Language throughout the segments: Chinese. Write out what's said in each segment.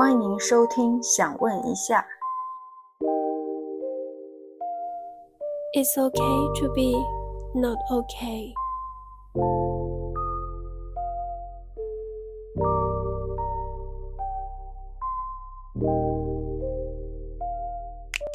欢迎收听，想问一下。It's okay to be not okay.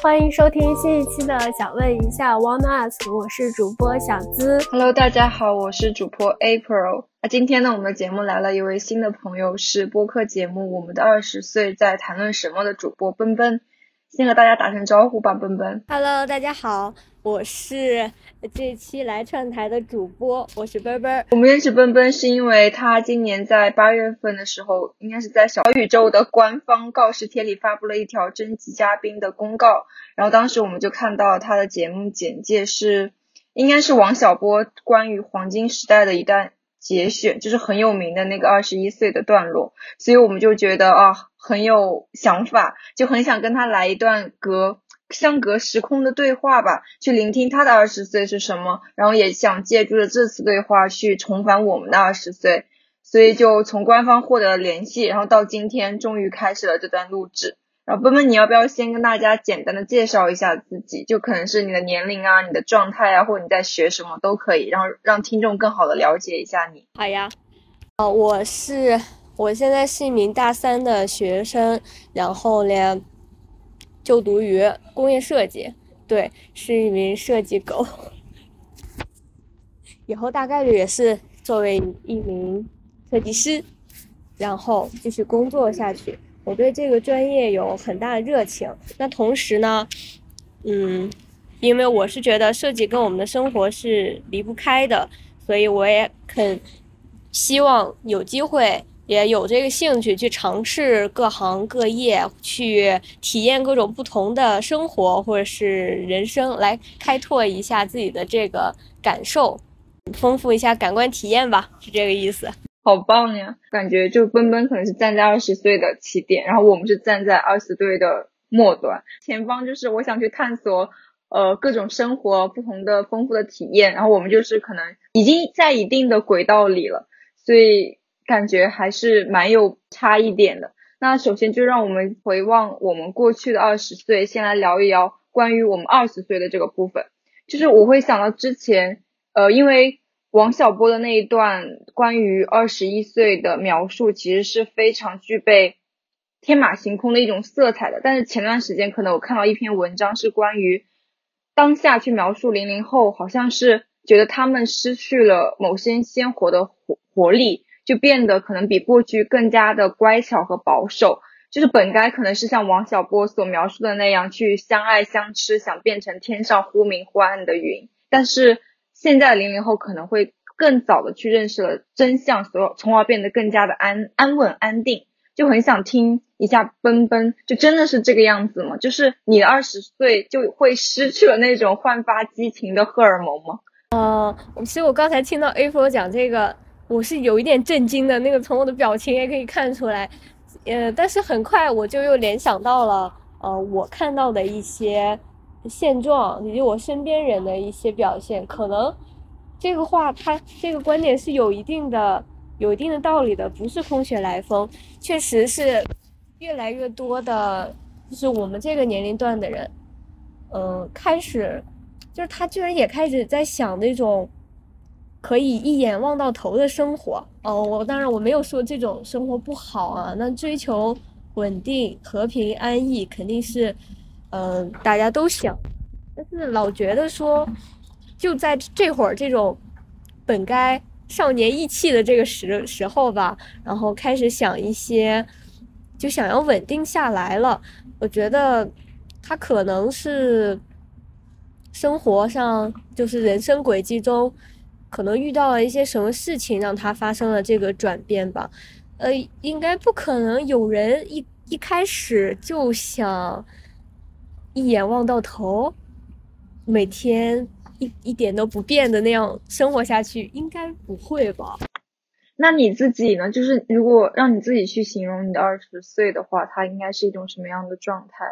欢迎收听新一期的《想问一下 Wanna Ask》，我是主播小资。Hello，大家好，我是主播 April。那今天呢，我们的节目来了一位新的朋友，是播客节目《我们的二十岁在谈论什么》的主播奔奔。先和大家打声招呼吧，奔奔。Hello，大家好。我是这期来串台的主播，我是奔奔。我们认识奔奔是因为他今年在八月份的时候，应该是在小宇宙的官方告示贴里发布了一条征集嘉宾的公告，然后当时我们就看到他的节目简介是，应该是王小波关于黄金时代的一段节选，就是很有名的那个二十一岁的段落，所以我们就觉得啊很有想法，就很想跟他来一段隔。相隔时空的对话吧，去聆听他的二十岁是什么，然后也想借助着这次对话去重返我们的二十岁，所以就从官方获得了联系，然后到今天终于开始了这段录制。然后奔奔，你要不要先跟大家简单的介绍一下自己？就可能是你的年龄啊、你的状态啊，或者你在学什么都可以，然后让听众更好的了解一下你。好呀，呃，我是我现在是一名大三的学生，然后呢。就读于工业设计，对，是一名设计狗。以后大概率也是作为一名设计师，然后继续工作下去。我对这个专业有很大的热情。那同时呢，嗯，因为我是觉得设计跟我们的生活是离不开的，所以我也很希望有机会。也有这个兴趣去尝试各行各业，去体验各种不同的生活或者是人生，来开拓一下自己的这个感受，丰富一下感官体验吧，是这个意思。好棒呀！感觉就奔奔可能是站在二十岁的起点，然后我们是站在二十岁的末端，前方就是我想去探索，呃，各种生活不同的丰富的体验，然后我们就是可能已经在一定的轨道里了，所以。感觉还是蛮有差异点的。那首先就让我们回望我们过去的二十岁，先来聊一聊关于我们二十岁的这个部分。就是我会想到之前，呃，因为王小波的那一段关于二十一岁的描述，其实是非常具备天马行空的一种色彩的。但是前段时间可能我看到一篇文章，是关于当下去描述零零后，好像是觉得他们失去了某些鲜活的活活力。就变得可能比过去更加的乖巧和保守，就是本该可能是像王小波所描述的那样去相爱相吃，想变成天上忽明忽暗的云。但是现在零零后可能会更早的去认识了真相，所有从而变得更加的安安稳安定。就很想听一下奔奔，就真的是这个样子吗？就是你二十岁就会失去了那种焕发激情的荷尔蒙吗？呃，其实我刚才听到 A 佛讲这个。我是有一点震惊的，那个从我的表情也可以看出来，呃，但是很快我就又联想到了，呃，我看到的一些现状以及我身边人的一些表现，可能这个话它这个观点是有一定的有一定的道理的，不是空穴来风，确实是越来越多的，就是我们这个年龄段的人，嗯，开始就是他居然也开始在想那种。可以一眼望到头的生活哦，我当然我没有说这种生活不好啊。那追求稳定、和平、安逸肯定是，嗯，大家都想。但是老觉得说，就在这会儿这种本该少年意气的这个时时候吧，然后开始想一些，就想要稳定下来了。我觉得他可能是生活上，就是人生轨迹中。可能遇到了一些什么事情，让他发生了这个转变吧。呃，应该不可能有人一一开始就想一眼望到头，每天一一点都不变的那样生活下去，应该不会吧？那你自己呢？就是如果让你自己去形容你的二十岁的话，它应该是一种什么样的状态？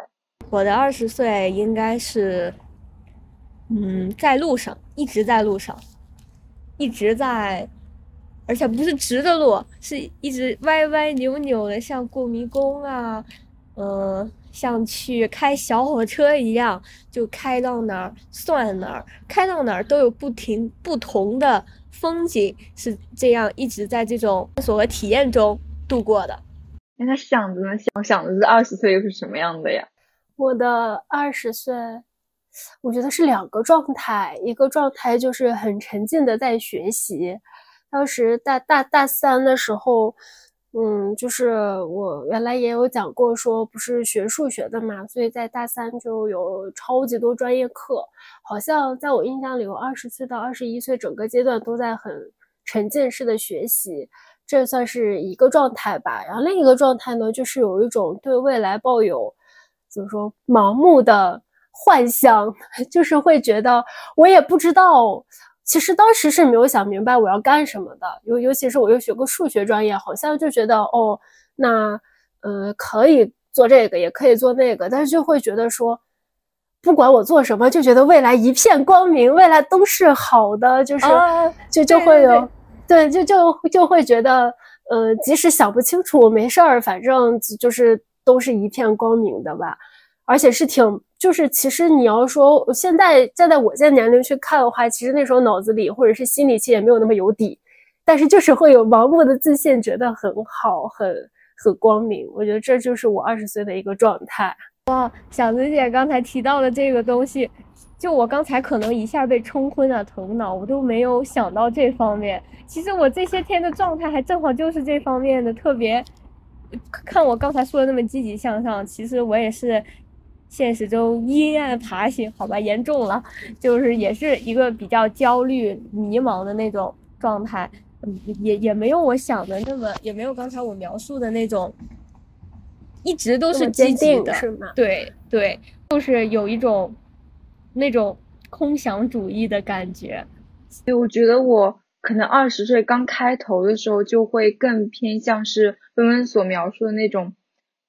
我的二十岁应该是，嗯，在路上，一直在路上。一直在而且不是直的路，是一直歪歪扭扭的，像过迷宫啊，嗯，像去开小火车一样，就开到哪儿算哪儿，开到哪儿都有不停不同的风景，是这样一直在这种探索和体验中度过的。那他想着呢？想想的是二十岁又是什么样的呀？我的二十岁，我觉得是两个状态，一个状态就是很沉浸的在学习。当时大大大三的时候，嗯，就是我原来也有讲过，说不是学数学的嘛，所以在大三就有超级多专业课。好像在我印象里，我二十岁到二十一岁整个阶段都在很沉浸式的学习，这算是一个状态吧。然后另一个状态呢，就是有一种对未来抱有怎么说盲目的幻想，就是会觉得我也不知道。其实当时是没有想明白我要干什么的，尤尤其是我又学过数学专业，好像就觉得哦，那呃可以做这个，也可以做那个，但是就会觉得说，不管我做什么，就觉得未来一片光明，未来都是好的，就是就就会有，对，就就就会觉得，呃，即使想不清楚，没事儿，反正就是都是一片光明的吧，而且是挺。就是其实你要说现在站在我现在年龄去看的话，其实那时候脑子里或者是心里其实也没有那么有底，但是就是会有盲目的自信，觉得很好，很很光明。我觉得这就是我二十岁的一个状态。哇，小子姐刚才提到的这个东西，就我刚才可能一下被冲昏了头脑，我都没有想到这方面。其实我这些天的状态还正好就是这方面的，特别看我刚才说的那么积极向上，其实我也是。现实中阴暗爬行，好吧，严重了，就是也是一个比较焦虑、迷茫的那种状态，嗯，也也没有我想的那么，也没有刚才我描述的那种，一直都是积极的，是吗？对对，就是有一种那种空想主义的感觉。对，我觉得我可能二十岁刚开头的时候，就会更偏向是温温所描述的那种，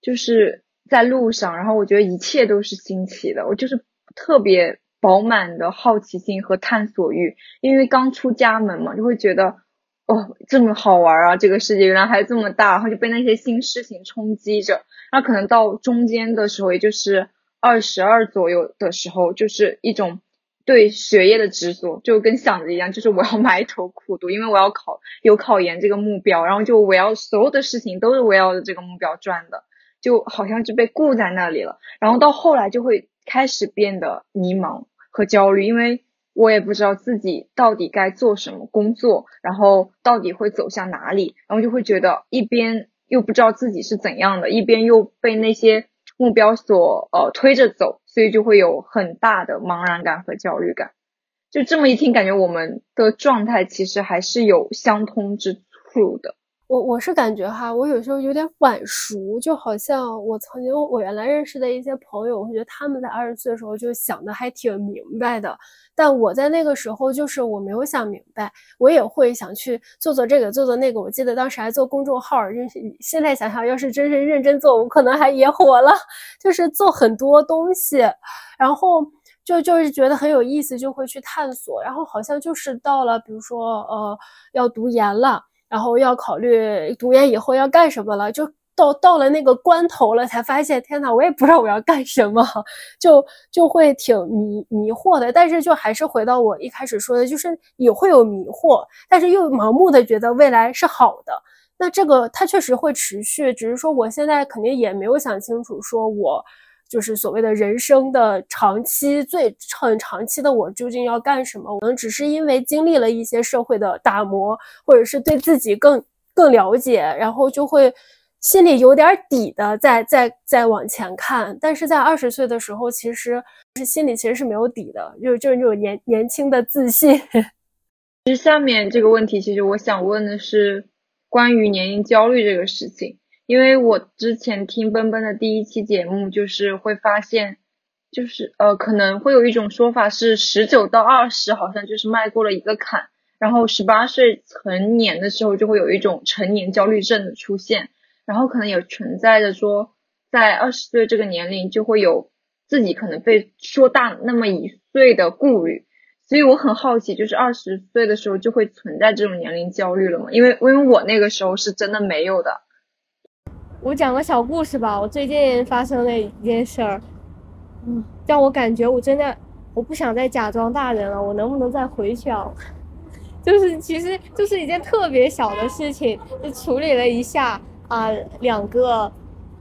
就是。在路上，然后我觉得一切都是新奇的，我就是特别饱满的好奇心和探索欲，因为刚出家门嘛，就会觉得哦这么好玩啊，这个世界原来还这么大，然后就被那些新事情冲击着，那可能到中间的时候，也就是二十二左右的时候，就是一种对学业的执着，就跟想的一样，就是我要埋头苦读，因为我要考有考研这个目标，然后就我要所有的事情都是围绕着这个目标转的。就好像就被固在那里了，然后到后来就会开始变得迷茫和焦虑，因为我也不知道自己到底该做什么工作，然后到底会走向哪里，然后就会觉得一边又不知道自己是怎样的，一边又被那些目标所呃推着走，所以就会有很大的茫然感和焦虑感。就这么一听，感觉我们的状态其实还是有相通之处的。我我是感觉哈，我有时候有点晚熟，就好像我曾经我原来认识的一些朋友，我觉得他们在二十岁的时候就想的还挺明白的，但我在那个时候就是我没有想明白，我也会想去做做这个做做那个。我记得当时还做公众号，认识现在想想，要是真是认真做，我可能还也火了。就是做很多东西，然后就就是觉得很有意思，就会去探索。然后好像就是到了，比如说呃要读研了。然后要考虑读研以后要干什么了，就到到了那个关头了，才发现天呐，我也不知道我要干什么，就就会挺迷迷惑的。但是就还是回到我一开始说的，就是也会有迷惑，但是又盲目的觉得未来是好的。那这个它确实会持续，只是说我现在肯定也没有想清楚，说我。就是所谓的人生的长期最很长期的我究竟要干什么？可能只是因为经历了一些社会的打磨，或者是对自己更更了解，然后就会心里有点底的再再再往前看。但是在二十岁的时候，其实是心里其实是没有底的，就是就是那种年年轻的自信。其实下面这个问题，其实我想问的是关于年龄焦虑这个事情。因为我之前听奔奔的第一期节目，就是会发现，就是呃，可能会有一种说法是，十九到二十好像就是迈过了一个坎，然后十八岁成年的时候就会有一种成年焦虑症的出现，然后可能也存在着说，在二十岁这个年龄就会有自己可能被说大那么一岁的顾虑，所以我很好奇，就是二十岁的时候就会存在这种年龄焦虑了吗？因为因为我那个时候是真的没有的。我讲个小故事吧，我最近发生的一件事儿，嗯，让我感觉我真的我不想再假装大人了，我能不能再回去啊？就是其实就是一件特别小的事情，就处理了一下啊，两个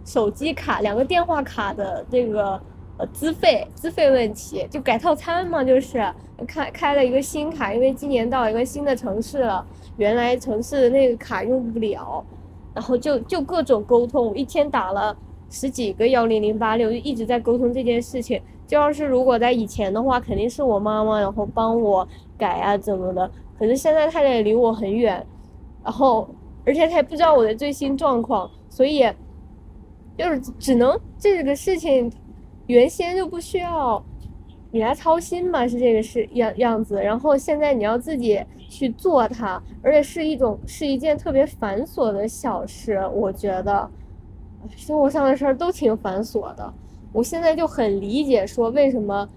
手机卡、两个电话卡的这个呃资费资费问题，就改套餐嘛，就是开开了一个新卡，因为今年到一个新的城市了，原来城市的那个卡用不了。然后就就各种沟通，一天打了十几个幺零零八六，就一直在沟通这件事情。就要是如果在以前的话，肯定是我妈妈然后帮我改啊怎么的。可是现在她也离我很远，然后而且她也不知道我的最新状况，所以就是只能这个事情原先就不需要你来操心嘛，是这个是样样子。然后现在你要自己。去做它，而且是一种是一件特别繁琐的小事。我觉得生活上的事儿都挺繁琐的。我现在就很理解说为什么，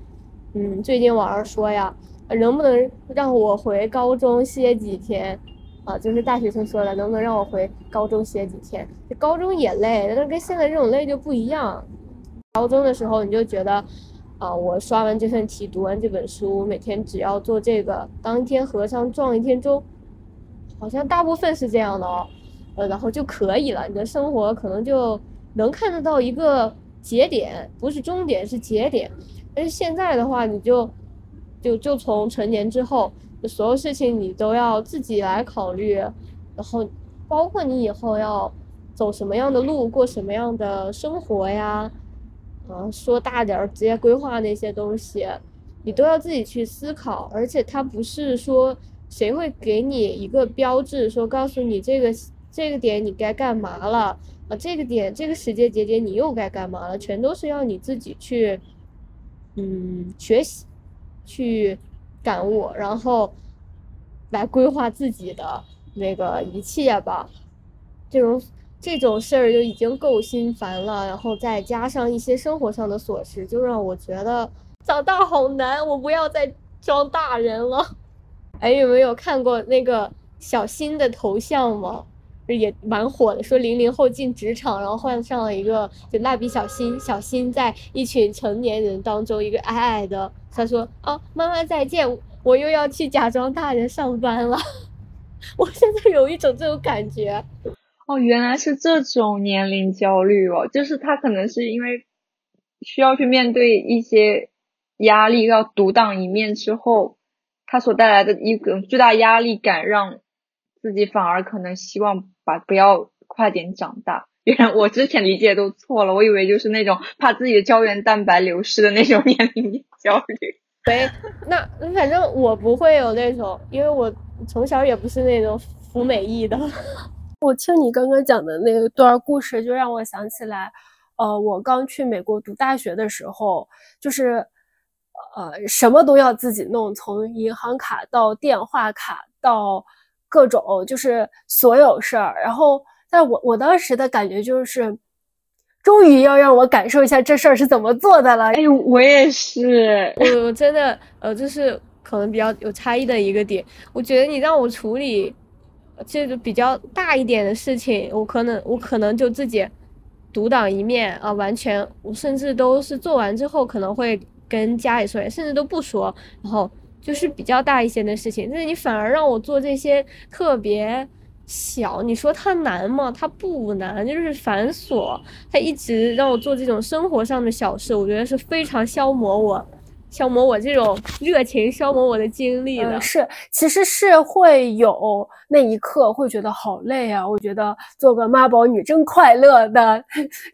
嗯，最近网上说呀，能不能让我回高中歇几天啊？就是大学生说的，能不能让我回高中歇几天？高中也累，但是跟现在这种累就不一样。高中的时候你就觉得。啊，我刷完这份题，读完这本书，每天只要做这个，当一天和尚撞一天钟，好像大部分是这样的哦，呃，然后就可以了，你的生活可能就能看得到一个节点，不是终点，是节点。但是现在的话，你就就就从成年之后，所有事情你都要自己来考虑，然后包括你以后要走什么样的路，过什么样的生活呀。啊，说大点儿，职业规划那些东西，你都要自己去思考。而且它不是说谁会给你一个标志，说告诉你这个这个点你该干嘛了啊，这个点这个时间节点你又该干嘛了，全都是要你自己去，嗯，学习，去感悟，然后来规划自己的那个一切吧，这种。这种事儿就已经够心烦了，然后再加上一些生活上的琐事，就让我觉得长大好难。我不要再装大人了。哎，有没有看过那个小新的头像吗？也蛮火的，说零零后进职场，然后换上了一个就蜡笔小新，小新在一群成年人当中一个矮矮的。他说：“啊，妈妈再见，我又要去假装大人上班了。”我现在有一种这种感觉。哦，原来是这种年龄焦虑哦，就是他可能是因为需要去面对一些压力，要独当一面之后，他所带来的一个巨大压力感，让自己反而可能希望把不要快点长大。原来我之前理解都错了，我以为就是那种怕自己的胶原蛋白流失的那种 年龄焦虑。对，那反正我不会有那种，因为我从小也不是那种服美役的。我听你刚刚讲的那段故事，就让我想起来，呃，我刚去美国读大学的时候，就是，呃，什么都要自己弄，从银行卡到电话卡到各种，就是所有事儿。然后，但我我当时的感觉就是，终于要让我感受一下这事儿是怎么做的了。哎，我也是，我我真的，呃，就是可能比较有差异的一个点。我觉得你让我处理。这个比较大一点的事情，我可能我可能就自己独当一面啊，完全我甚至都是做完之后可能会跟家里说，甚至都不说，然后就是比较大一些的事情。但是你反而让我做这些特别小，你说它难吗？它不难，就是繁琐。它一直让我做这种生活上的小事，我觉得是非常消磨我。消磨我这种热情，消磨我的精力的是，其实是会有那一刻会觉得好累啊。我觉得做个妈宝女真快乐的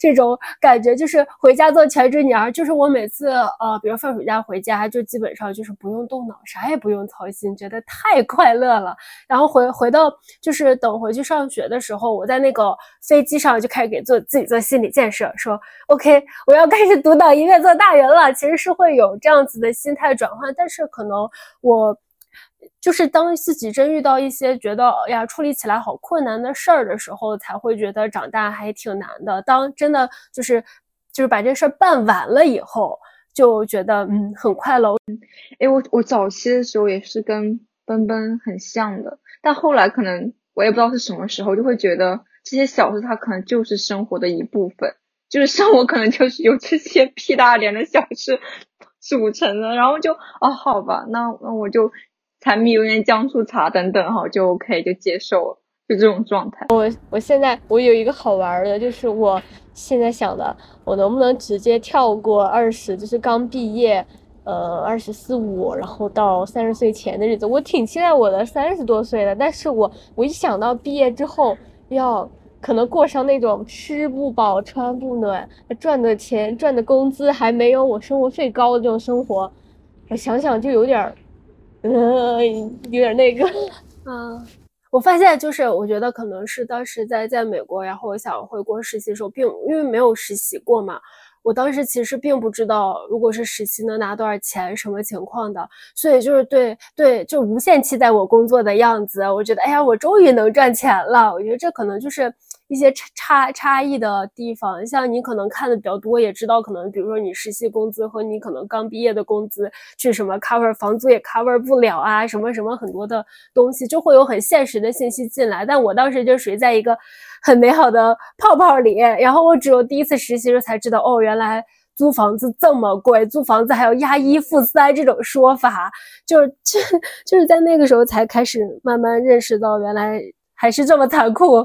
这种感觉，就是回家做全职女儿。就是我每次呃，比如放暑假回家，就基本上就是不用动脑，啥也不用操心，觉得太快乐了。然后回回到就是等回去上学的时候，我在那个飞机上就开始给做自己做心理建设，说 OK，我要开始独当一面做大人了。其实是会有这样。子的心态转换，但是可能我就是当自己真遇到一些觉得哎呀处理起来好困难的事儿的时候，才会觉得长大还挺难的。当真的就是就是把这事儿办完了以后，就觉得嗯很快乐。哎，我我早期的时候也是跟奔奔很像的，但后来可能我也不知道是什么时候，就会觉得这些小事它可能就是生活的一部分，就是生活可能就是由这些屁大点的小事组成的，然后就啊好吧，那那我就柴米油盐酱醋茶等等哈，就 OK 就接受了。就这种状态，我我现在我有一个好玩的，就是我现在想的，我能不能直接跳过二十，就是刚毕业，呃，二十四五，然后到三十岁前的日子，我挺期待我的三十多岁的，但是我我一想到毕业之后要可能过上那种吃不饱穿不暖，赚的钱赚的工资还没有我生活费高的这种生活，我想想就有点儿，嗯，有点那个，嗯。我发现，就是我觉得可能是当时在在美国，然后我想回国实习的时候，并因为没有实习过嘛，我当时其实并不知道，如果是实习能拿多少钱，什么情况的，所以就是对对，就无限期待我工作的样子，我觉得，哎呀，我终于能赚钱了，我觉得这可能就是。一些差差差异的地方，像你可能看的比较多，也知道可能，比如说你实习工资和你可能刚毕业的工资，去什么 cover 房租也 cover 不了啊，什么什么很多的东西，就会有很现实的信息进来。但我当时就属于在一个很美好的泡泡里，然后我只有第一次实习时才知道，哦，原来租房子这么贵，租房子还要押一付三这种说法，就就 就是在那个时候才开始慢慢认识到，原来还是这么残酷。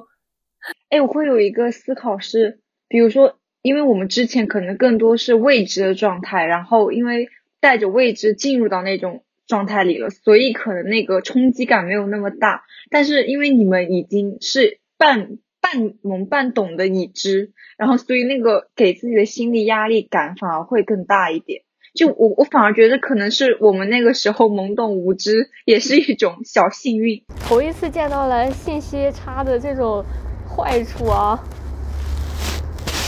哎，我会有一个思考是，比如说，因为我们之前可能更多是未知的状态，然后因为带着未知进入到那种状态里了，所以可能那个冲击感没有那么大。但是因为你们已经是半半懵半懂的已知，然后所以那个给自己的心理压力感反而会更大一点。就我我反而觉得可能是我们那个时候懵懂无知，也是一种小幸运。头一次见到了信息差的这种。坏处啊，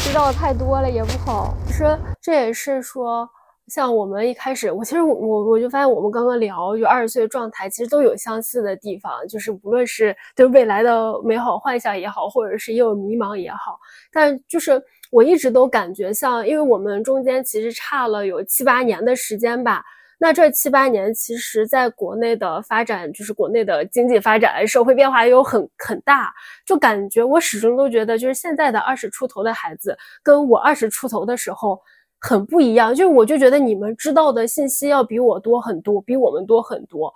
知道的太多了也不好。其实这也是说，像我们一开始，我其实我我就发现，我们刚刚聊就二十岁的状态，其实都有相似的地方，就是无论是对未来的美好幻想也好，或者是也有迷茫也好，但就是我一直都感觉像，因为我们中间其实差了有七八年的时间吧。那这七八年，其实在国内的发展，就是国内的经济发展、社会变化也有很很大，就感觉我始终都觉得，就是现在的二十出头的孩子，跟我二十出头的时候很不一样。就是我就觉得你们知道的信息要比我多很多，比我们多很多。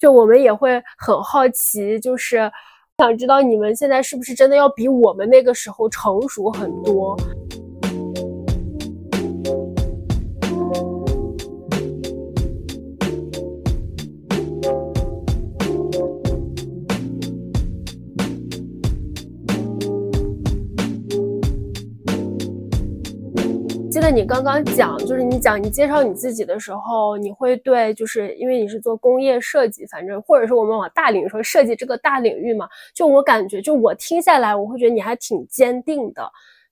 就我们也会很好奇，就是想知道你们现在是不是真的要比我们那个时候成熟很多。那你刚刚讲，就是你讲你介绍你自己的时候，你会对，就是因为你是做工业设计，反正或者是我们往大领域说，设计这个大领域嘛，就我感觉，就我听下来，我会觉得你还挺坚定的。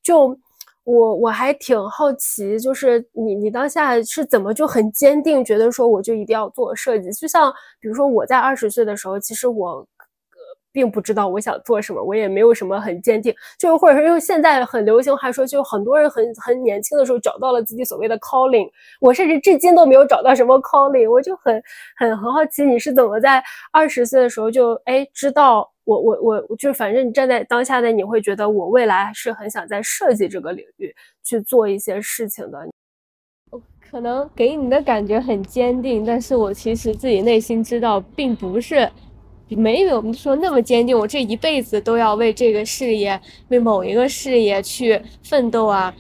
就我我还挺好奇，就是你你当下是怎么就很坚定，觉得说我就一定要做设计？就像比如说我在二十岁的时候，其实我。并不知道我想做什么，我也没有什么很坚定，就或者说，用现在很流行，还说就很多人很很年轻的时候找到了自己所谓的 calling，我甚至至今都没有找到什么 calling，我就很很很好奇你是怎么在二十岁的时候就哎知道我我我就反正你站在当下的你会觉得我未来是很想在设计这个领域去做一些事情的，可能给你的感觉很坚定，但是我其实自己内心知道并不是。没有说那么坚定，我这一辈子都要为这个事业、为某一个事业去奋斗啊！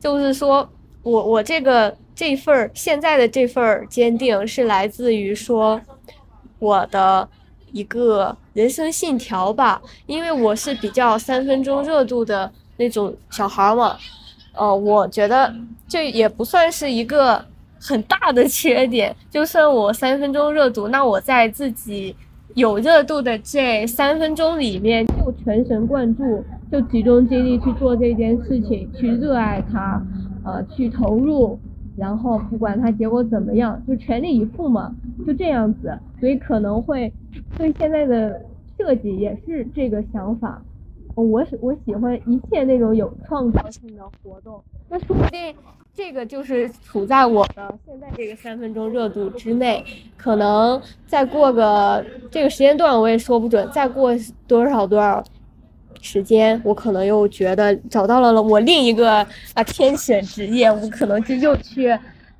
就是说我我这个这份儿现在的这份儿坚定是来自于说我的一个人生信条吧，因为我是比较三分钟热度的那种小孩嘛，呃，我觉得这也不算是一个很大的缺点，就算我三分钟热度，那我在自己。有热度的这三分钟里面，就全神贯注，就集中精力去做这件事情，去热爱它，呃，去投入，然后不管它结果怎么样，就全力以赴嘛，就这样子。所以可能会对现在的设计也是这个想法。我我喜欢一切那种有创造性的活动，那说不定这个就是处在我的现在这个三分钟热度之内，可能再过个这个时间段我也说不准，再过多少多少时间，我可能又觉得找到了我另一个啊天选职业，我可能就又去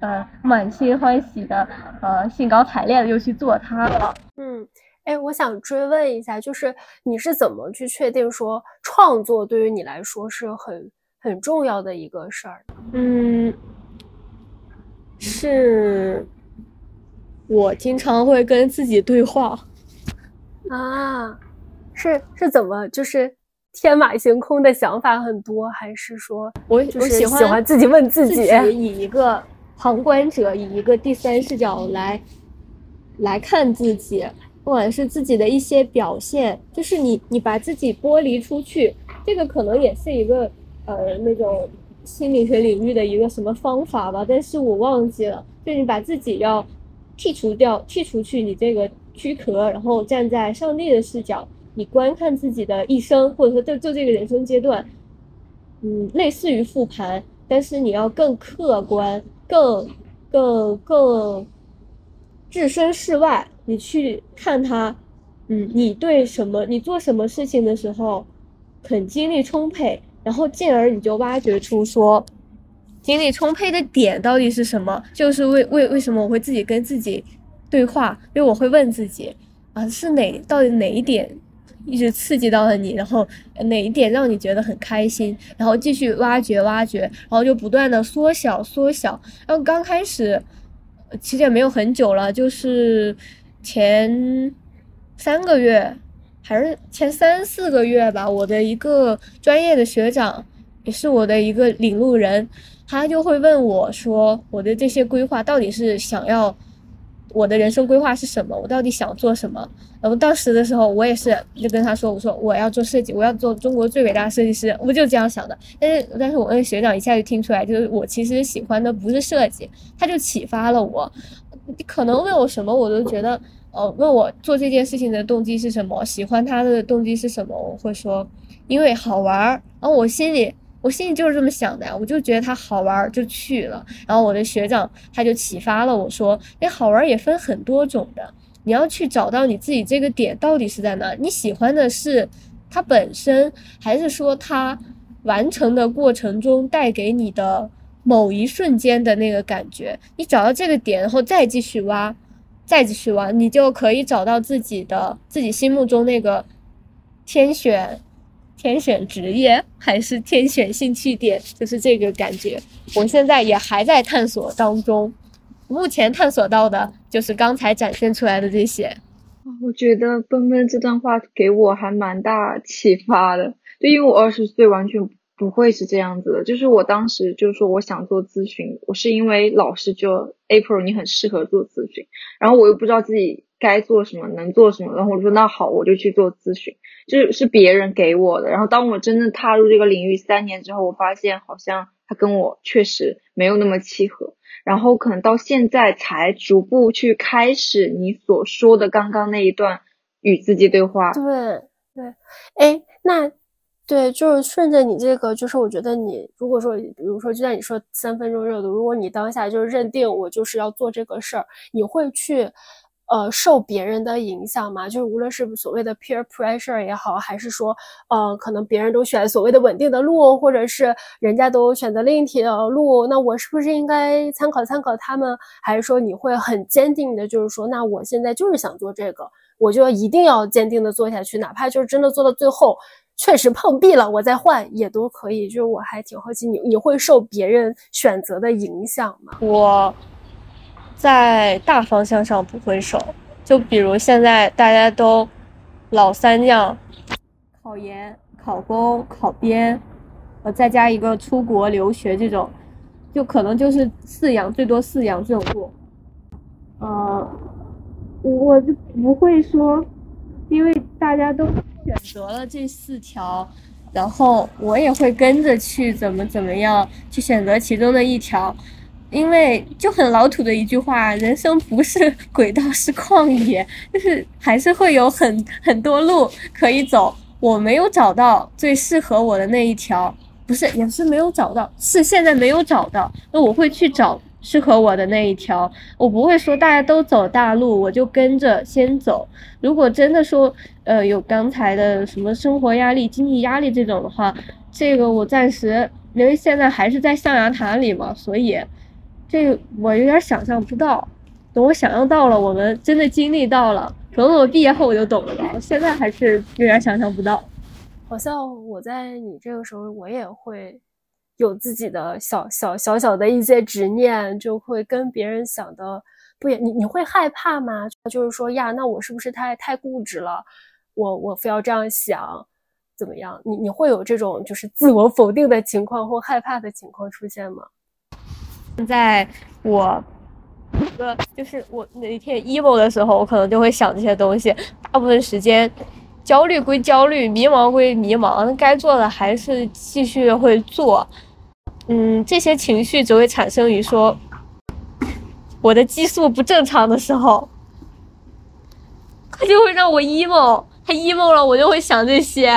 呃满心欢喜的呃兴高采烈的又去做它了。嗯，哎，我想追问一下，就是你是怎么去确定说创作对于你来说是很很重要的一个事儿？嗯，是我经常会跟自己对话。啊，是是怎么就是天马行空的想法很多，还是说我就是我喜欢喜欢自己问自自己？以一个旁观者，以一个第三视角来来看自己，不管是自己的一些表现，就是你你把自己剥离出去，这个可能也是一个呃那种心理学领域的一个什么方法吧，但是我忘记了，就你把自己要剔除掉，剔除去你这个躯壳，然后站在上帝的视角，你观看自己的一生，或者说就就这个人生阶段，嗯，类似于复盘，但是你要更客观，更更更置身事外，你去看他，嗯，你对什么，你做什么事情的时候，很精力充沛，然后进而你就挖掘出说，精力充沛的点到底是什么？就是为为为什么我会自己跟自己对话？因为我会问自己，啊，是哪到底哪一点一直刺激到了你，然后哪一点让你觉得很开心，然后继续挖掘挖掘，然后就不断的缩小缩小。然后刚开始呃其实也没有很久了，就是前三个月还是前三四个月吧，我的一个专业的学长，也是我的一个领路人，他就会问我说，我的这些规划到底是想要。我的人生规划是什么？我到底想做什么？然后当时的时候，我也是就跟他说：“我说我要做设计，我要做中国最伟大的设计师。”我就这样想的。但是，但是我那学长一下就听出来，就是我其实喜欢的不是设计，他就启发了我。你可能问我什么，我都觉得，呃，问我做这件事情的动机是什么，喜欢他的动机是什么，我会说，因为好玩儿。然后我心里。我心里就是这么想的呀，我就觉得他好玩儿就去了。然后我的学长他就启发了我说，那好玩儿也分很多种的，你要去找到你自己这个点到底是在哪。你喜欢的是它本身，还是说它完成的过程中带给你的某一瞬间的那个感觉？你找到这个点，然后再继续挖，再继续玩，你就可以找到自己的自己心目中那个天选。天选职业还是天选兴趣点，就是这个感觉。我现在也还在探索当中，目前探索到的就是刚才展现出来的这些。我觉得奔奔这段话给我还蛮大启发的，就因为我二十岁完全不会是这样子的，就是我当时就是说我想做咨询，我是因为老师就 April 你很适合做咨询，然后我又不知道自己该做什么，能做什么，然后我说那好，我就去做咨询。就是是别人给我的，然后当我真正踏入这个领域三年之后，我发现好像他跟我确实没有那么契合，然后可能到现在才逐步去开始你所说的刚刚那一段与自己对话。对对，哎，那对，就是顺着你这个，就是我觉得你如果说，比如说就像你说三分钟热度，如果你当下就是认定我就是要做这个事儿，你会去。呃，受别人的影响吗，就是无论是所谓的 peer pressure 也好，还是说，呃，可能别人都选所谓的稳定的路，或者是人家都选择另一条路，那我是不是应该参考参考他们？还是说你会很坚定的，就是说，那我现在就是想做这个，我就一定要坚定的做下去，哪怕就是真的做到最后确实碰壁了，我再换也都可以。就是我还挺好奇，你你会受别人选择的影响吗？我。在大方向上不会受，就比如现在大家都老三样，考研、考公、考编，呃，再加一个出国留学这种，就可能就是四样，最多四样这种路。呃，我就不会说，因为大家都选择了这四条，然后我也会跟着去怎么怎么样去选择其中的一条。因为就很老土的一句话，人生不是轨道是旷野，就是还是会有很很多路可以走。我没有找到最适合我的那一条，不是，也是没有找到，是现在没有找到。那我会去找适合我的那一条，我不会说大家都走大路，我就跟着先走。如果真的说，呃，有刚才的什么生活压力、经济压力这种的话，这个我暂时因为现在还是在象牙塔里嘛，所以这我有点想象不到。等我想象到了，我们真的经历到了，可能我毕业后我就懂了吧。现在还是有点想象不到。好像我在你这个时候，我也会有自己的小小小小的一些执念，就会跟别人想的不一样。你你会害怕吗？就是说呀，那我是不是太太固执了？我我非要这样想，怎么样？你你会有这种就是自我否定的情况或害怕的情况出现吗？现在我。个就是我哪天 emo 的时候，我可能就会想这些东西。大部分时间，焦虑归焦虑，迷茫归迷茫，该做的还是继续会做。嗯，这些情绪只会产生于说我的激素不正常的时候，它就会让我 emo。它 emo 了，我就会想这些。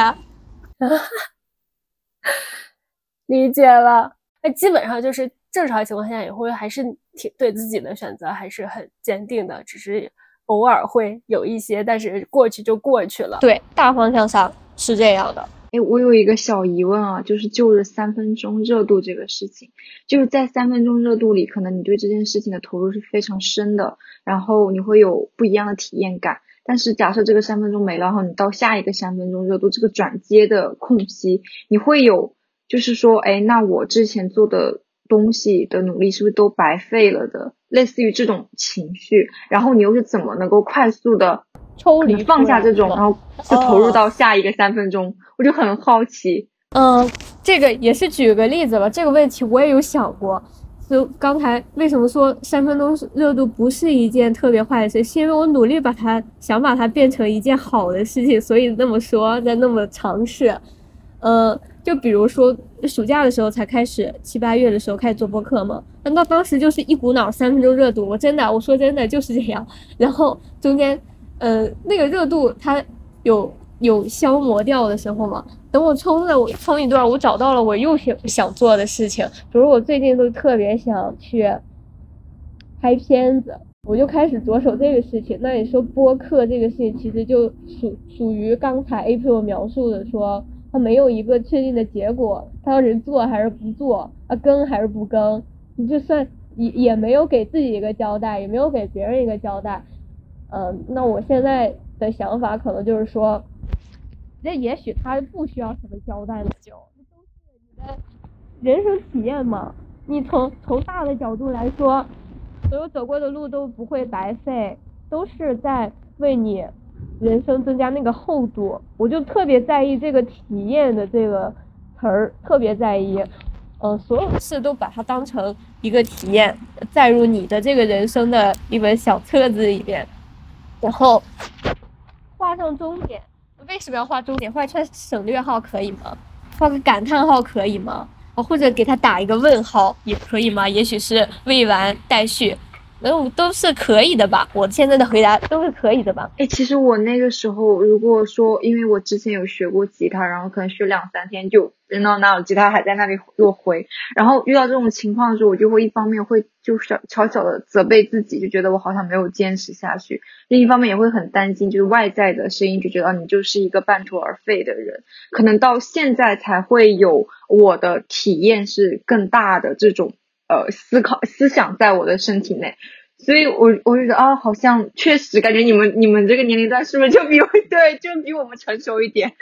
理解了，那基本上就是正常情况下也会还是。挺对自己的选择还是很坚定的，只是偶尔会有一些，但是过去就过去了。对，大方向上是这样的。哎，我有一个小疑问啊，就是就着三分钟热度这个事情，就是在三分钟热度里，可能你对这件事情的投入是非常深的，然后你会有不一样的体验感。但是假设这个三分钟没了，然后你到下一个三分钟热度这个转接的空隙，你会有就是说，哎，那我之前做的。东西的努力是不是都白费了的？类似于这种情绪，然后你又是怎么能够快速的抽离放下这种，然后就投入到下一个三分钟？我就很好奇。嗯，这个也是举个例子吧。这个问题我也有想过。就刚才为什么说三分钟热度不是一件特别坏的事？是因为我努力把它想把它变成一件好的事情，所以那么说在那么尝试。嗯。就比如说暑假的时候才开始，七八月的时候开始做播客嘛，那当时就是一股脑三分钟热度，我真的我说真的就是这样。然后中间，呃，那个热度它有有消磨掉的时候嘛。等我冲了我冲一段，我找到了我又想想做的事情，比如我最近都特别想去拍片子，我就开始着手这个事情。那你说播客这个事情，其实就属属于刚才 April 描述的说。他没有一个确定的结果，他要是做还是不做，啊更还是不更，你就算也也没有给自己一个交代，也没有给别人一个交代，嗯，那我现在的想法可能就是说，那也许他不需要什么交代的，就都是你的人生体验嘛。你从从大的角度来说，所有走过的路都不会白费，都是在为你。人生增加那个厚度，我就特别在意这个体验的这个词儿，特别在意。嗯，所有的事都把它当成一个体验，载入你的这个人生的一本小册子里边，然后 画上终点。为什么要画终点？画一串省略号可以吗？画个感叹号可以吗？或者给他打一个问号也可以吗？也许是未完待续。都，都是可以的吧？我现在的回答都是可以的吧？哎，其实我那个时候，如果说，因为我之前有学过吉他，然后可能学两三天就扔到那了，吉他还在那里落灰。然后遇到这种情况的时候，我就会一方面会就是悄悄的责备自己，就觉得我好像没有坚持下去；另一方面也会很担心，就是外在的声音就觉得你就是一个半途而废的人。可能到现在才会有我的体验是更大的这种。呃，思考思想在我的身体内，所以我我觉得啊，好像确实感觉你们你们这个年龄段是不是就比我 对，就比我们成熟一点？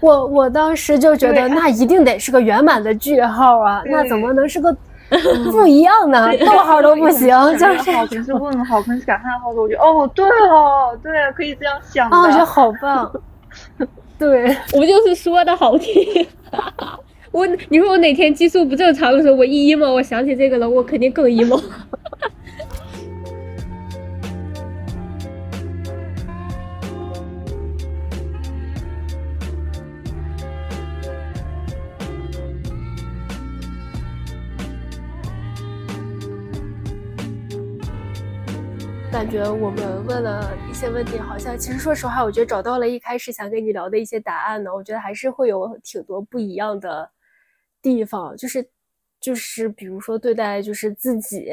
我我当时就觉得那一定得是个圆满的句号啊，那怎么能是个 不一样呢？逗号都不行，就是好，可是问号，可是感叹号的，我觉得哦，对哦，对，可以这样想啊，我觉得好棒，对我就是说的好听。我，你说我哪天激素不正常的时候，我一 emo，我想起这个了，我肯定更 emo。感觉我们问了一些问题，好像其实说实话，我觉得找到了一开始想跟你聊的一些答案呢。我觉得还是会有挺多不一样的地方，就是就是比如说对待就是自己，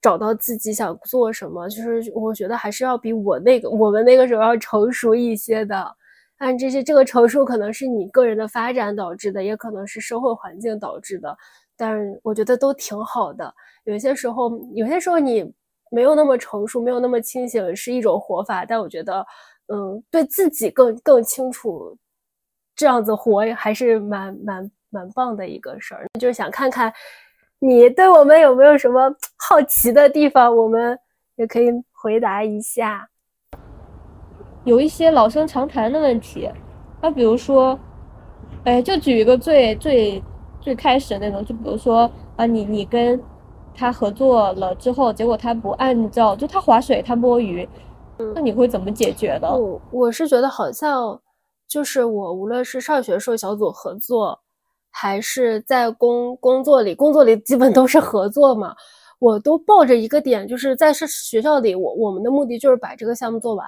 找到自己想做什么，就是我觉得还是要比我那个我们那个时候要成熟一些的。但这些这个成熟可能是你个人的发展导致的，也可能是社会环境导致的。但我觉得都挺好的。有些时候，有些时候你。没有那么成熟，没有那么清醒，是一种活法。但我觉得，嗯，对自己更更清楚，这样子活还是蛮蛮蛮棒的一个事儿。就是想看看你对我们有没有什么好奇的地方，我们也可以回答一下。有一些老生常谈的问题，那比如说，哎，就举一个最最最开始的那种，就比如说啊，你你跟。他合作了之后，结果他不按照，就他划水，他摸鱼，那你会怎么解决的？我我是觉得好像就是我无论是上学时候小组合作，还是在工工作里，工作里基本都是合作嘛，我都抱着一个点，就是在是学校里，我我们的目的就是把这个项目做完。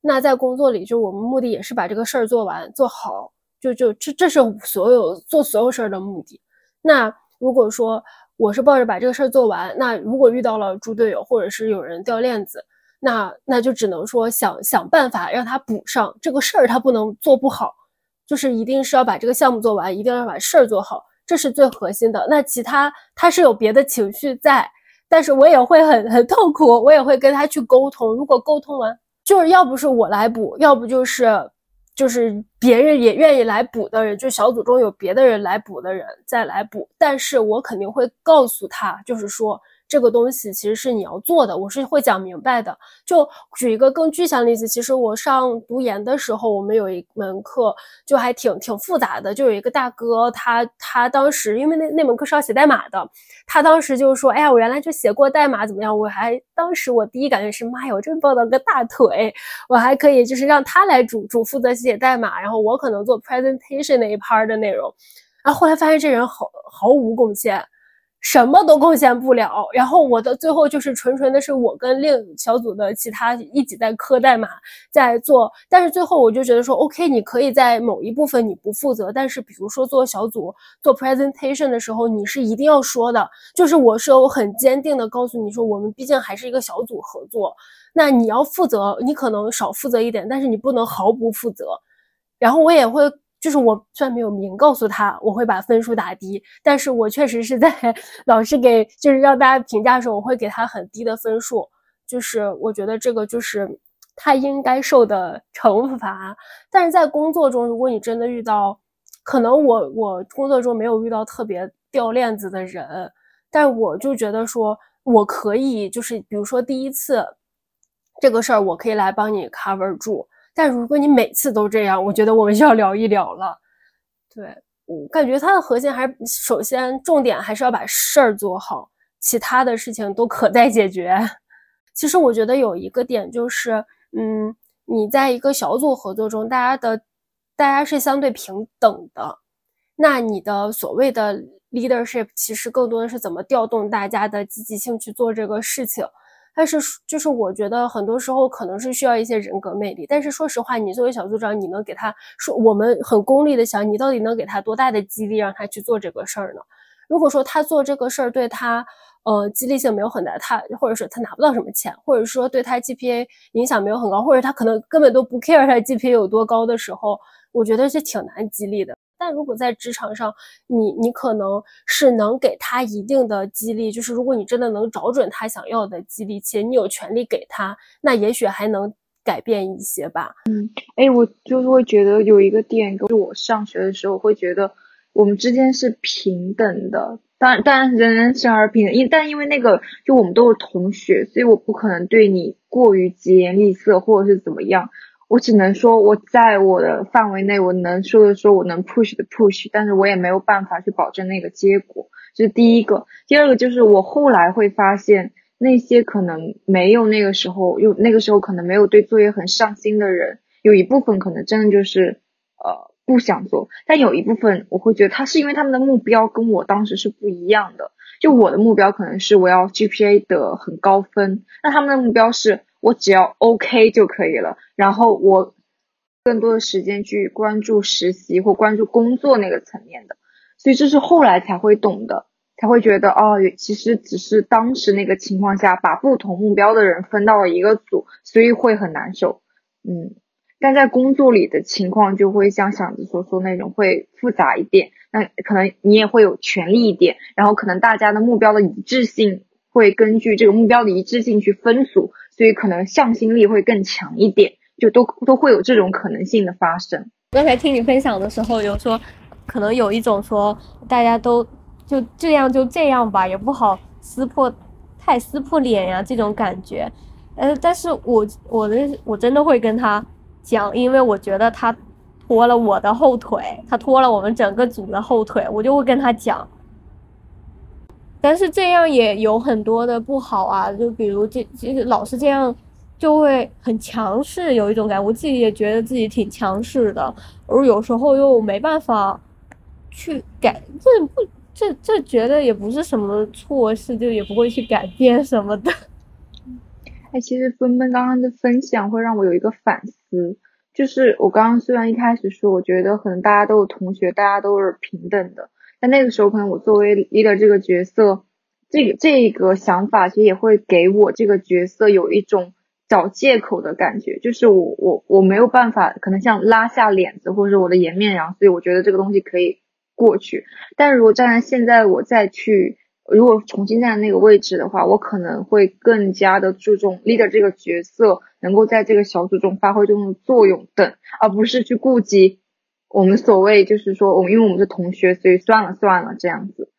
那在工作里，就我们目的也是把这个事儿做完做好，就就这这是所有做所有事儿的目的。那如果说。我是抱着把这个事儿做完。那如果遇到了猪队友，或者是有人掉链子，那那就只能说想想办法让他补上这个事儿，他不能做不好，就是一定是要把这个项目做完，一定要把事儿做好，这是最核心的。那其他他是有别的情绪在，但是我也会很很痛苦，我也会跟他去沟通。如果沟通完，就是要不是我来补，要不就是。就是别人也愿意来补的人，就小组中有别的人来补的人再来补，但是我肯定会告诉他，就是说。这个东西其实是你要做的，我是会讲明白的。就举一个更具象的例子，其实我上读研的时候，我们有一门课就还挺挺复杂的。就有一个大哥，他他当时因为那那门课是要写代码的，他当时就说：“哎呀，我原来就写过代码，怎么样？”我还当时我第一感觉是：“妈呀，我真抱到个大腿！我还可以就是让他来主主负责写代码，然后我可能做 presentation 那一 part 的内容。”然后后来发现这人毫毫无贡献。什么都贡献不了，然后我的最后就是纯纯的是我跟另小组的其他一起在磕代码，在做，但是最后我就觉得说，OK，你可以在某一部分你不负责，但是比如说做小组做 presentation 的时候，你是一定要说的，就是我是有很坚定的告诉你说，我们毕竟还是一个小组合作，那你要负责，你可能少负责一点，但是你不能毫不负责，然后我也会。就是我虽然没有明告诉他我会把分数打低，但是我确实是在 老师给就是让大家评价的时候，我会给他很低的分数。就是我觉得这个就是他应该受的惩罚。但是在工作中，如果你真的遇到，可能我我工作中没有遇到特别掉链子的人，但我就觉得说我可以，就是比如说第一次这个事儿，我可以来帮你 cover 住。但如果你每次都这样，我觉得我们就要聊一聊了。对我感觉它的核心还是首先重点还是要把事儿做好，其他的事情都可待解决。其实我觉得有一个点就是，嗯，你在一个小组合作中，大家的大家是相对平等的，那你的所谓的 leadership 其实更多的是怎么调动大家的积极性去做这个事情。但是，就是我觉得很多时候可能是需要一些人格魅力。但是说实话，你作为小组长，你能给他说，我们很功利的想，你到底能给他多大的激励，让他去做这个事儿呢？如果说他做这个事儿对他，呃，激励性没有很大，他或者说他拿不到什么钱，或者说对他 GPA 影响没有很高，或者他可能根本都不 care 他 GPA 有多高的时候，我觉得是挺难激励的。但如果在职场上，你你可能是能给他一定的激励，就是如果你真的能找准他想要的激励，且你有权利给他，那也许还能改变一些吧。嗯，哎，我就是会觉得有一个点，就是我上学的时候会觉得我们之间是平等的，当然当然人人生而平等，因但因为那个就我们都是同学，所以我不可能对你过于疾言厉色或者是怎么样。我只能说，我在我的范围内，我能说的说，我能 push 的 push，但是我也没有办法去保证那个结果。这是第一个，第二个就是我后来会发现，那些可能没有那个时候，又那个时候可能没有对作业很上心的人，有一部分可能真的就是呃不想做，但有一部分我会觉得他是因为他们的目标跟我当时是不一样的。就我的目标可能是我要 GPA 的很高分，那他们的目标是。我只要 OK 就可以了，然后我更多的时间去关注实习或关注工作那个层面的，所以这是后来才会懂的，才会觉得哦，其实只是当时那个情况下把不同目标的人分到了一个组，所以会很难受，嗯。但在工作里的情况就会像想着所说那种会复杂一点，那可能你也会有权利一点，然后可能大家的目标的一致性会根据这个目标的一致性去分组，所以可能向心力会更强一点，就都都会有这种可能性的发生。刚才听你分享的时候，有说可能有一种说大家都就这样就这样吧，也不好撕破太撕破脸呀这种感觉，呃，但是我我的我真的会跟他。讲，因为我觉得他拖了我的后腿，他拖了我们整个组的后腿，我就会跟他讲。但是这样也有很多的不好啊，就比如这其实老是这样，就会很强势，有一种感觉，我自己也觉得自己挺强势的，而有时候又没办法去改，这不这这觉得也不是什么错事，就也不会去改变什么的。哎，其实芬芬刚刚的分享会让我有一个反思，就是我刚刚虽然一开始说，我觉得可能大家都有同学，大家都是平等的，但那个时候可能我作为 leader 这个角色，这个这个想法其实也会给我这个角色有一种找借口的感觉，就是我我我没有办法，可能像拉下脸子或者是我的颜面然后所以我觉得这个东西可以过去，但如果站在现在我再去。如果重新站在那个位置的话，我可能会更加的注重 leader 这个角色能够在这个小组中发挥中的作用等，而不是去顾及我们所谓就是说我们因为我们是同学，所以算了算了这样子。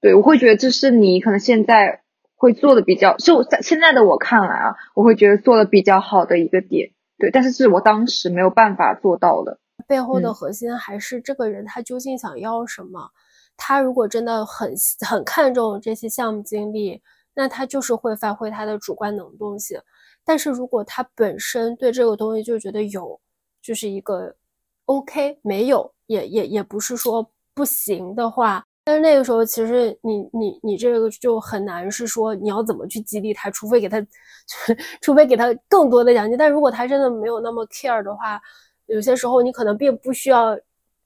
对我会觉得这是你可能现在会做的比较，就在现在的我看来啊，我会觉得做的比较好的一个点。对，但是是我当时没有办法做到的。背后的核心还是这个人他究竟想要什么。他如果真的很 很看重这些项目经历，那他就是会发挥他的主观能动性。但是如果他本身对这个东西就觉得有，就是一个 OK，没有也也也不是说不行的话，但是那个时候其实你你你这个就很难是说你要怎么去激励他，除非给他，除非给他更多的奖金。但如果他真的没有那么 care 的话，有些时候你可能并不需要。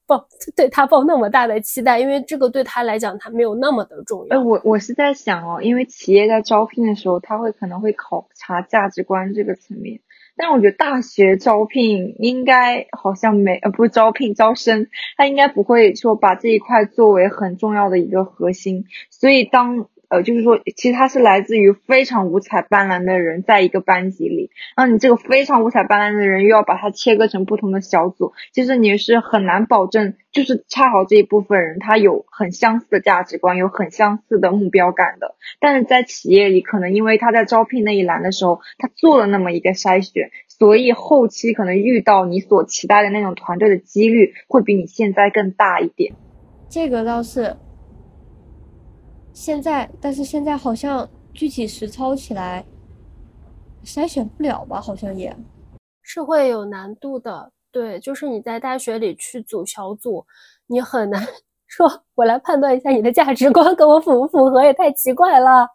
抱 对他抱那么大的期待，因为这个对他来讲他没有那么的重要。哎，我我是在想哦，因为企业在招聘的时候，他会可能会考察价值观这个层面，但我觉得大学招聘应该好像没呃不是招聘招生，他应该不会说把这一块作为很重要的一个核心，所以当。呃，就是说，其实他是来自于非常五彩斑斓的人，在一个班级里，然后你这个非常五彩斑斓的人又要把它切割成不同的小组，其实你是很难保证，就是恰好这一部分人他有很相似的价值观，有很相似的目标感的。但是在企业里，可能因为他在招聘那一栏的时候，他做了那么一个筛选，所以后期可能遇到你所期待的那种团队的几率会比你现在更大一点。这个倒是。现在，但是现在好像具体实操起来筛选不了吧？好像也是会有难度的。对，就是你在大学里去组小组，你很难说，我来判断一下你的价值观跟我符不符合，也太奇怪了。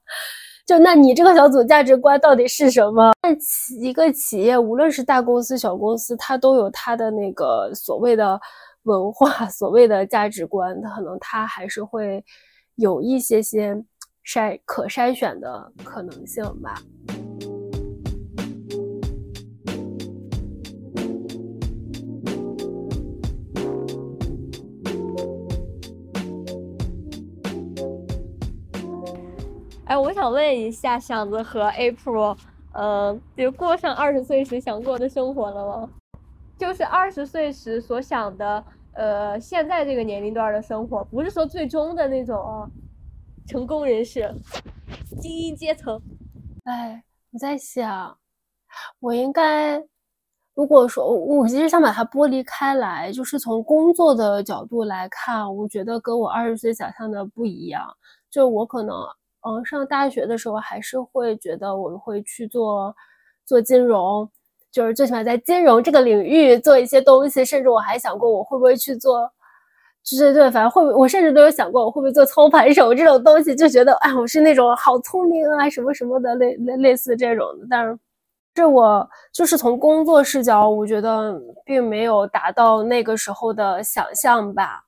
就那你这个小组价值观到底是什么？那企一个企业，无论是大公司、小公司，它都有它的那个所谓的文化、所谓的价值观，可能它还是会。有一些些筛可筛选的可能性吧。哎，我想问一下，想子和 April，呃，就过上二十岁时想过的生活了吗？就是二十岁时所想的。呃，现在这个年龄段的生活，不是说最终的那种成功人士、精英阶层。哎，我在想，我应该，如果说我其实想把它剥离开来，就是从工作的角度来看，我觉得跟我二十岁想象的不一样。就我可能，嗯，上大学的时候还是会觉得我会去做做金融。就是最起码在金融这个领域做一些东西，甚至我还想过我会不会去做，对对对，反正会，我甚至都有想过我会不会做操盘手这种东西，就觉得哎，我是那种好聪明啊，什么什么的类类类似这种的，但是是我就是从工作视角，我觉得并没有达到那个时候的想象吧。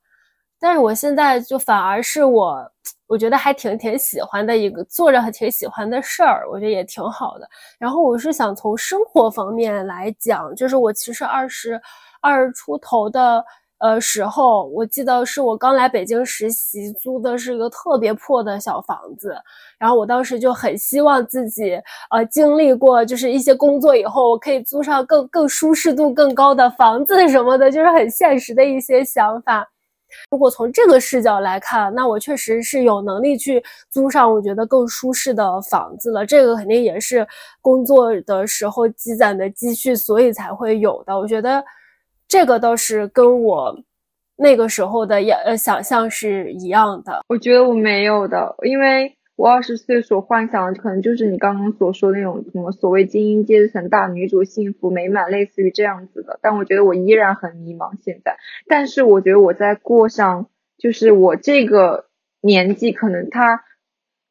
但是我现在就反而是我，我觉得还挺挺喜欢的一个做着挺喜欢的事儿，我觉得也挺好的。然后我是想从生活方面来讲，就是我其实二十二出头的。呃，时候我记得是我刚来北京实习，租的是一个特别破的小房子。然后我当时就很希望自己，呃，经历过就是一些工作以后，我可以租上更更舒适度更高的房子什么的，就是很现实的一些想法。如果从这个视角来看，那我确实是有能力去租上我觉得更舒适的房子了。这个肯定也是工作的时候积攒的积蓄，所以才会有的。我觉得。这个倒是跟我那个时候的也呃想象是一样的。我觉得我没有的，因为我二十岁所幻想的可能就是你刚刚所说那种什么所谓精英阶层大女主幸福美满，类似于这样子的。但我觉得我依然很迷茫现在。但是我觉得我在过上就是我这个年纪，可能它。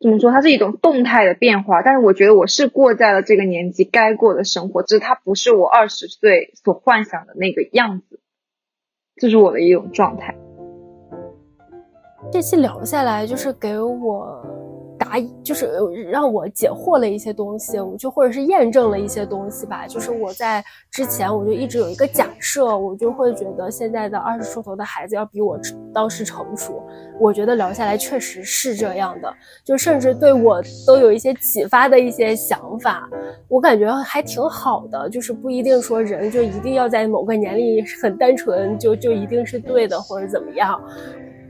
怎么说？它是一种动态的变化，但是我觉得我是过在了这个年纪该过的生活，只是它不是我二十岁所幻想的那个样子，这是我的一种状态。这期聊下来，就是给我。答就是让我解惑了一些东西，我就或者是验证了一些东西吧。就是我在之前我就一直有一个假设，我就会觉得现在的二十出头的孩子要比我当时成熟。我觉得聊下来确实是这样的，就甚至对我都有一些启发的一些想法。我感觉还挺好的，就是不一定说人就一定要在某个年龄很单纯，就就一定是对的或者怎么样。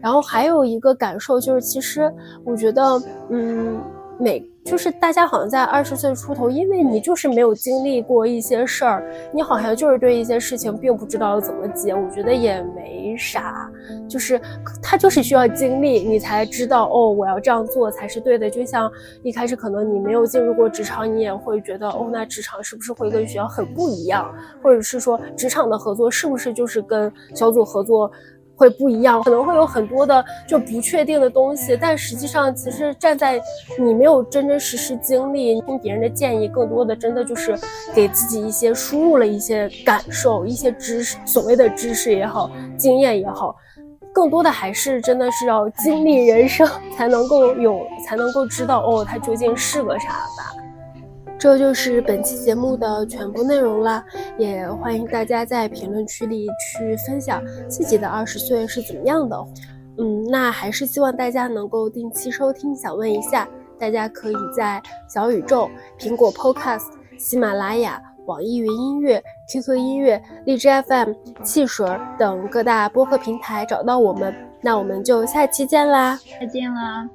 然后还有一个感受就是，其实我觉得，嗯，每就是大家好像在二十岁出头，因为你就是没有经历过一些事儿，你好像就是对一些事情并不知道怎么解。我觉得也没啥，就是他就是需要经历，你才知道哦，我要这样做才是对的。就像一开始可能你没有进入过职场，你也会觉得哦，那职场是不是会跟学校很不一样？或者是说职场的合作是不是就是跟小组合作？会不一样，可能会有很多的就不确定的东西，但实际上，其实站在你没有真真实实经历，听别人的建议，更多的真的就是给自己一些输入了一些感受、一些知识，所谓的知识也好，经验也好，更多的还是真的是要经历人生才能够有，才能够知道哦，它究竟是个啥吧。这就是本期节目的全部内容了，也欢迎大家在评论区里去分享自己的二十岁是怎么样的。嗯，那还是希望大家能够定期收听。想问一下，大家可以在小宇宙、苹果 Podcast、喜马拉雅、网易云音乐、QQ 音乐、荔枝 FM、汽水等各大播客平台找到我们。那我们就下期见啦！再见啦！